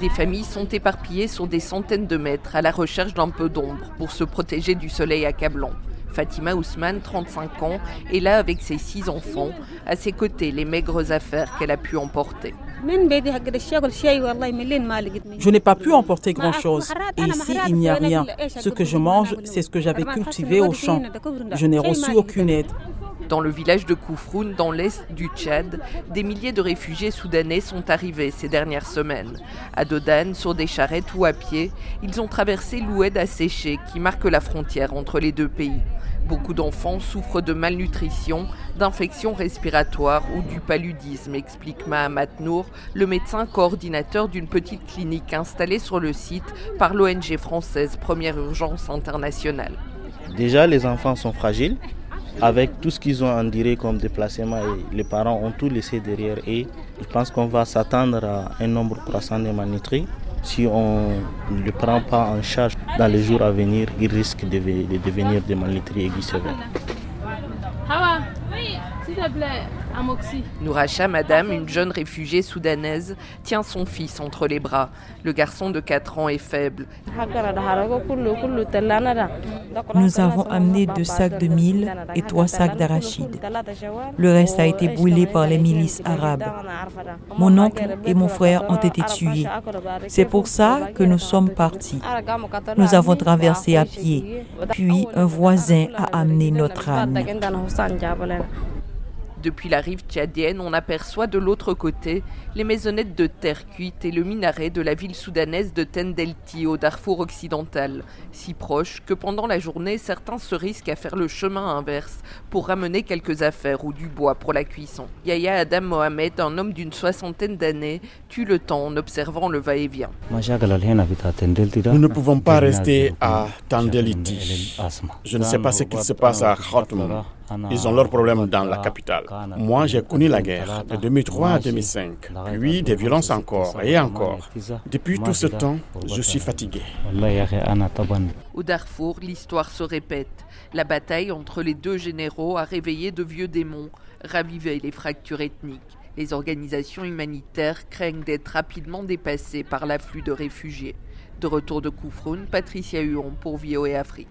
Des familles sont éparpillées sur des centaines de mètres à la recherche d'un peu d'ombre pour se protéger du soleil accablant. Fatima Ousmane, 35 ans, est là avec ses six enfants. À ses côtés, les maigres affaires qu'elle a pu emporter. Je n'ai pas pu emporter grand-chose. Et ici, il n'y a rien. Ce que je mange, c'est ce que j'avais cultivé au champ. Je n'ai reçu aucune aide. Dans le village de Koufroun, dans l'est du Tchad, des milliers de réfugiés soudanais sont arrivés ces dernières semaines. À Dodane, sur des charrettes ou à pied, ils ont traversé l'Oued asséché qui marque la frontière entre les deux pays. Beaucoup d'enfants souffrent de malnutrition, d'infections respiratoires ou du paludisme, explique Mahamat Nour, le médecin coordinateur d'une petite clinique installée sur le site par l'ONG française Première Urgence Internationale. Déjà, les enfants sont fragiles. Avec tout ce qu'ils ont enduré comme déplacement, et les parents ont tout laissé derrière et je pense qu'on va s'attendre à un nombre croissant de malnutris si on ne le prend pas en charge dans les jours à venir, il risque de, devenir des malnutris aiguës sévères. Nouracha, madame, une jeune réfugiée soudanaise, tient son fils entre les bras. Le garçon de 4 ans est faible. Nous avons amené deux sacs de mille et trois sacs d'arachides. Le reste a été brûlé par les milices arabes. Mon oncle et mon frère ont été tués. C'est pour ça que nous sommes partis. Nous avons traversé à pied, puis un voisin a amené notre âme. Depuis la rive tchadienne, on aperçoit de l'autre côté les maisonnettes de terre cuite et le minaret de la ville soudanaise de Tendelti au Darfour occidental, si proche que pendant la journée, certains se risquent à faire le chemin inverse pour ramener quelques affaires ou du bois pour la cuisson. Yahya Adam Mohamed, un homme d'une soixantaine d'années, tue le temps en observant le va-et-vient. Nous ne pouvons pas rester à Tendeliti. Je ne sais pas ce qu'il se passe à Khartoum. Ils ont leurs problèmes dans la capitale. Moi, j'ai connu la guerre de 2003 à 2005, puis des violences encore et encore. Depuis tout ce temps, je suis fatigué. Au Darfour, l'histoire se répète. La bataille entre les deux généraux a réveillé de vieux démons, ravivé les fractures ethniques. Les organisations humanitaires craignent d'être rapidement dépassées par l'afflux de réfugiés. De retour de Koufroun, Patricia Huon pour VOA Afrique.